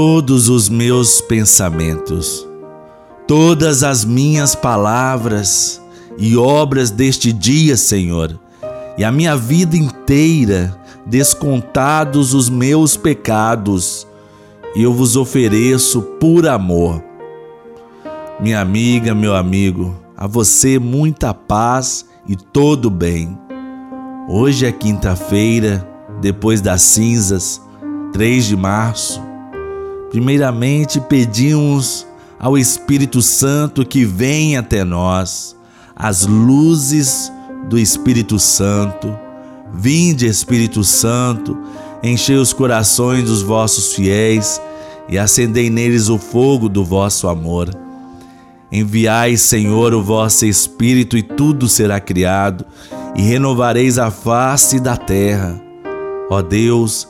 todos os meus pensamentos, todas as minhas palavras e obras deste dia, Senhor, e a minha vida inteira, descontados os meus pecados, eu vos ofereço por amor. Minha amiga, meu amigo, a você muita paz e todo bem. Hoje é quinta-feira, depois das cinzas, 3 de março. Primeiramente pedimos ao Espírito Santo que venha até nós, as luzes do Espírito Santo. Vinde, Espírito Santo, enchei os corações dos vossos fiéis e acendei neles o fogo do vosso amor. Enviai, Senhor, o vosso Espírito, e tudo será criado, e renovareis a face da terra. Ó Deus,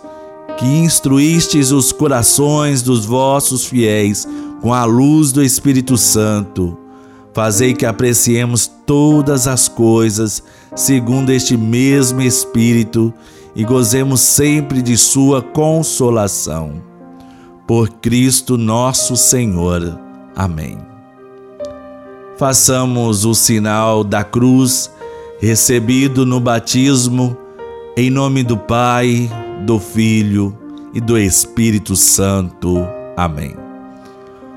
que instruístes os corações dos vossos fiéis com a luz do Espírito Santo, fazei que apreciemos todas as coisas segundo este mesmo Espírito e gozemos sempre de Sua consolação. Por Cristo nosso Senhor. Amém façamos o sinal da cruz recebido no batismo, em nome do Pai, do Filho e do Espírito Santo. Amém.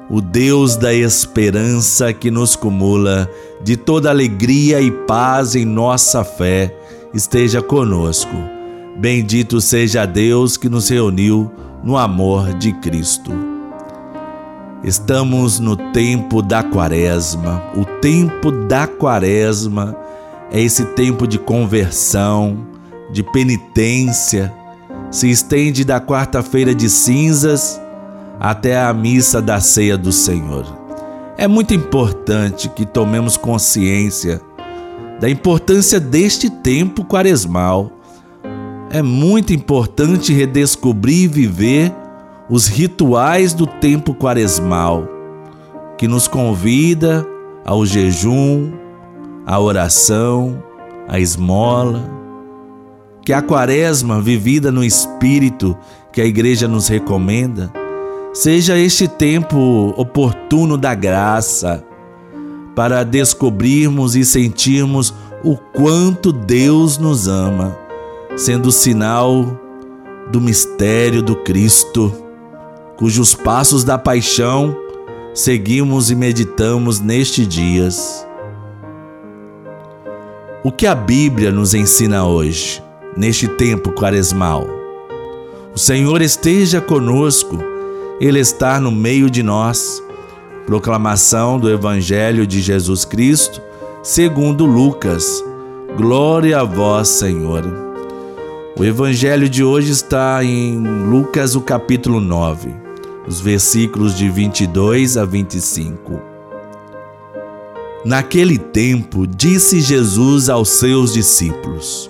O Deus da esperança que nos cumula de toda alegria e paz em nossa fé, esteja conosco. Bendito seja Deus que nos reuniu no amor de Cristo. Estamos no tempo da quaresma. O tempo da quaresma é esse tempo de conversão, de penitência. Se estende da quarta-feira de cinzas até a missa da ceia do Senhor. É muito importante que tomemos consciência da importância deste tempo quaresmal. É muito importante redescobrir e viver os rituais do tempo quaresmal, que nos convida ao jejum, à oração, à esmola. Que a quaresma vivida no espírito que a igreja nos recomenda seja este tempo oportuno da graça para descobrirmos e sentirmos o quanto Deus nos ama, sendo sinal do mistério do Cristo cujos passos da paixão seguimos e meditamos nestes dias. O que a Bíblia nos ensina hoje, neste tempo quaresmal? O Senhor esteja conosco, Ele está no meio de nós. Proclamação do Evangelho de Jesus Cristo, segundo Lucas. Glória a vós, Senhor. O Evangelho de hoje está em Lucas, o capítulo 9 os versículos de 22 a 25. Naquele tempo, disse Jesus aos seus discípulos: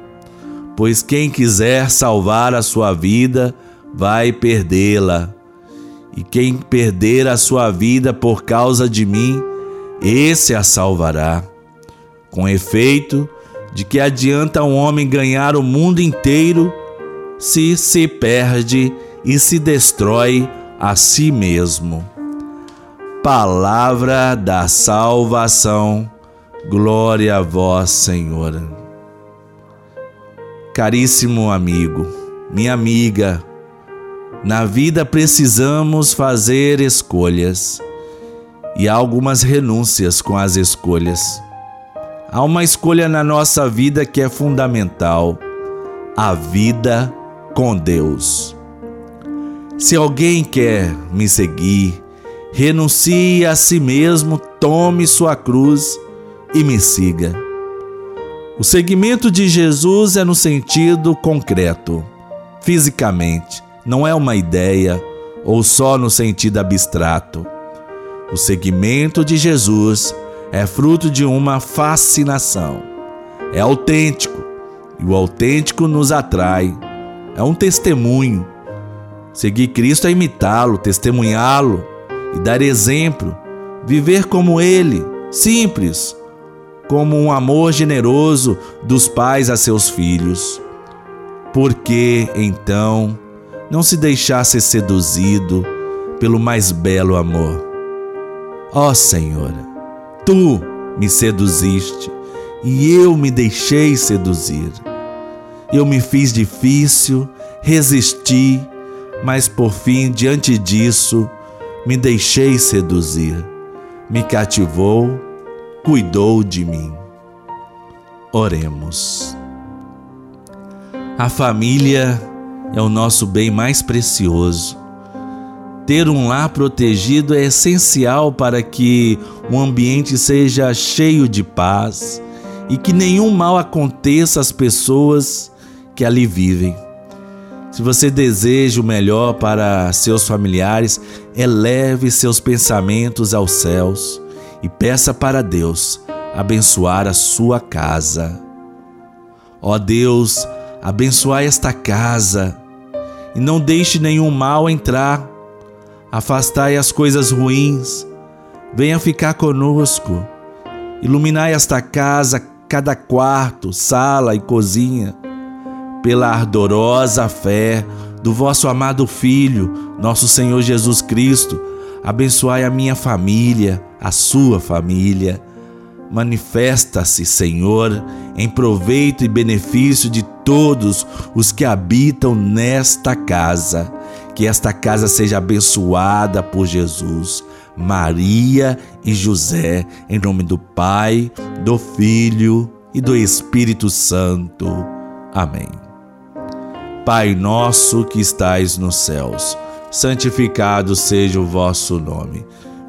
Pois quem quiser salvar a sua vida, vai perdê-la. E quem perder a sua vida por causa de mim, esse a salvará. Com efeito, de que adianta um homem ganhar o mundo inteiro se se perde e se destrói a si mesmo. Palavra da salvação, glória a vós, Senhor. Caríssimo amigo, minha amiga, na vida precisamos fazer escolhas e há algumas renúncias com as escolhas. Há uma escolha na nossa vida que é fundamental: a vida com Deus. Se alguém quer me seguir, renuncie a si mesmo, tome sua cruz e me siga. O seguimento de Jesus é no sentido concreto, fisicamente, não é uma ideia ou só no sentido abstrato. O seguimento de Jesus é fruto de uma fascinação. É autêntico e o autêntico nos atrai. É um testemunho. Seguir Cristo é imitá-lo, testemunhá-lo e dar exemplo. Viver como Ele, simples, como um amor generoso dos pais a seus filhos. Por que, então, não se deixar ser seduzido pelo mais belo amor? Ó oh, Senhor, Tu me seduziste e eu me deixei seduzir. Eu me fiz difícil, resisti, mas por fim, diante disso, me deixei seduzir. Me cativou, cuidou de mim. Oremos. A família é o nosso bem mais precioso. Ter um lar protegido é essencial para que o ambiente seja cheio de paz e que nenhum mal aconteça às pessoas que ali vivem. Se você deseja o melhor para seus familiares, eleve seus pensamentos aos céus e peça para Deus abençoar a sua casa. Ó Deus, abençoai esta casa e não deixe nenhum mal entrar. Afastai as coisas ruins. Venha ficar conosco. Iluminai esta casa, cada quarto, sala e cozinha pela ardorosa fé do vosso amado Filho, nosso Senhor Jesus Cristo, abençoai a minha família, a sua família. Manifesta-se, Senhor, em proveito e benefício de todos os que habitam nesta casa. Que esta casa seja abençoada por Jesus, Maria e José, em nome do Pai, do Filho e do Espírito Santo. Amém. Pai nosso que estais nos céus, santificado seja o vosso nome.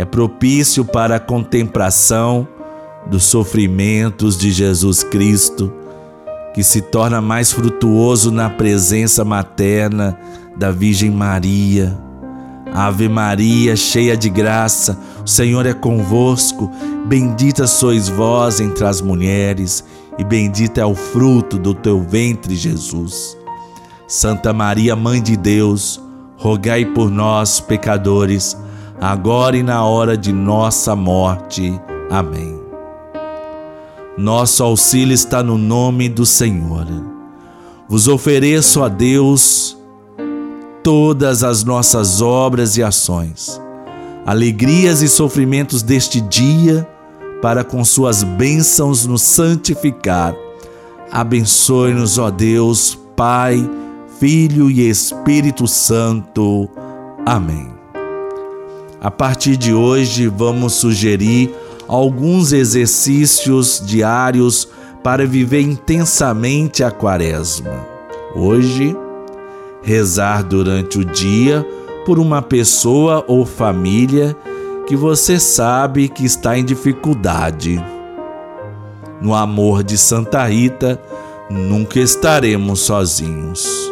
é propício para a contemplação dos sofrimentos de Jesus Cristo, que se torna mais frutuoso na presença materna da Virgem Maria. Ave Maria, cheia de graça, o Senhor é convosco. Bendita sois vós entre as mulheres, e bendito é o fruto do teu ventre, Jesus. Santa Maria, Mãe de Deus, rogai por nós, pecadores, agora e na hora de nossa morte. Amém. Nosso auxílio está no nome do Senhor. Vos ofereço a Deus todas as nossas obras e ações, alegrias e sofrimentos deste dia, para com suas bênçãos nos santificar. Abençoe-nos, ó Deus, Pai, Filho e Espírito Santo. Amém. A partir de hoje, vamos sugerir alguns exercícios diários para viver intensamente a Quaresma. Hoje, rezar durante o dia por uma pessoa ou família que você sabe que está em dificuldade. No amor de Santa Rita, nunca estaremos sozinhos.